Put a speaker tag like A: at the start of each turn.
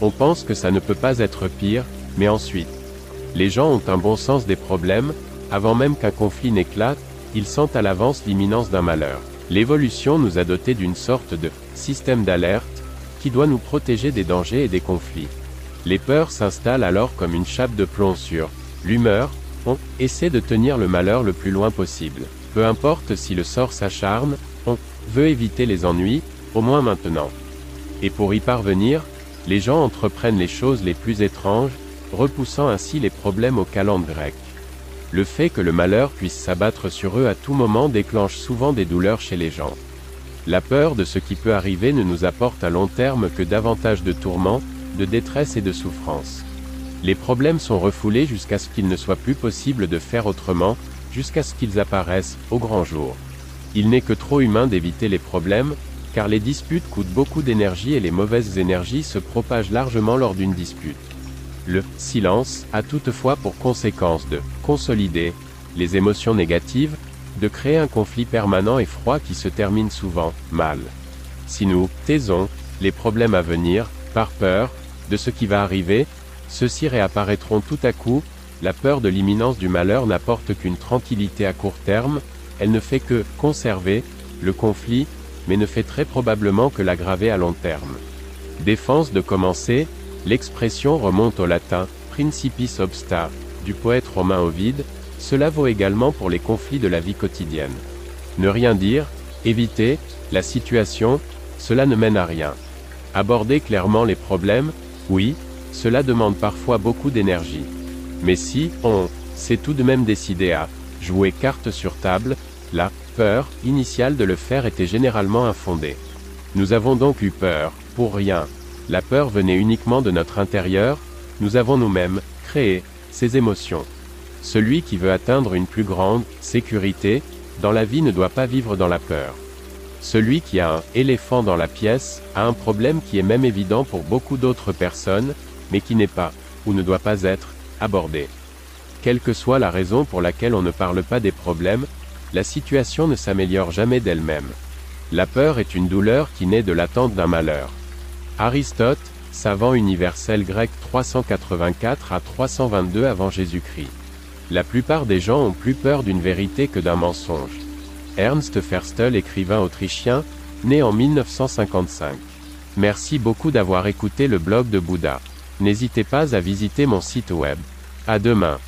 A: On pense que ça ne peut pas être pire, mais ensuite, les gens ont un bon sens des problèmes, avant même qu'un conflit n'éclate, ils sentent à l'avance l'imminence d'un malheur. L'évolution nous a doté d'une sorte de système d'alerte, qui doit nous protéger des dangers et des conflits. Les peurs s'installent alors comme une chape de plomb sur l'humeur, on essaie de tenir le malheur le plus loin possible. Peu importe si le sort s'acharne, on veut éviter les ennuis, au moins maintenant. Et pour y parvenir, les gens entreprennent les choses les plus étranges, repoussant ainsi les problèmes aux calendes grecques. Le fait que le malheur puisse s'abattre sur eux à tout moment déclenche souvent des douleurs chez les gens. La peur de ce qui peut arriver ne nous apporte à long terme que davantage de tourments, de détresse et de souffrance. Les problèmes sont refoulés jusqu'à ce qu'il ne soit plus possible de faire autrement, jusqu'à ce qu'ils apparaissent, au grand jour. Il n'est que trop humain d'éviter les problèmes, car les disputes coûtent beaucoup d'énergie et les mauvaises énergies se propagent largement lors d'une dispute. Le silence a toutefois pour conséquence de consolider les émotions négatives, de créer un conflit permanent et froid qui se termine souvent mal. Si nous taisons les problèmes à venir, par peur de ce qui va arriver, ceux-ci réapparaîtront tout à coup, la peur de l'imminence du malheur n'apporte qu'une tranquillité à court terme, elle ne fait que conserver le conflit, mais ne fait très probablement que l'aggraver à long terme. Défense de commencer, l'expression remonte au latin principis obsta du poète romain Ovide, cela vaut également pour les conflits de la vie quotidienne. Ne rien dire, éviter, la situation, cela ne mène à rien. Aborder clairement les problèmes, oui, cela demande parfois beaucoup d'énergie. Mais si, on, s'est tout de même décidé à jouer carte sur table, la peur initiale de le faire était généralement infondée. Nous avons donc eu peur, pour rien. La peur venait uniquement de notre intérieur, nous avons nous-mêmes créé ces émotions. Celui qui veut atteindre une plus grande sécurité dans la vie ne doit pas vivre dans la peur. Celui qui a un éléphant dans la pièce a un problème qui est même évident pour beaucoup d'autres personnes, mais qui n'est pas, ou ne doit pas être, abordé. Quelle que soit la raison pour laquelle on ne parle pas des problèmes, la situation ne s'améliore jamais d'elle-même. La peur est une douleur qui naît de l'attente d'un malheur. Aristote, savant universel grec 384 à 322 avant Jésus-Christ. La plupart des gens ont plus peur d'une vérité que d'un mensonge. Ernst Ferstel, écrivain autrichien, né en 1955. Merci beaucoup d'avoir écouté le blog de Bouddha. N'hésitez pas à visiter mon site web. À demain.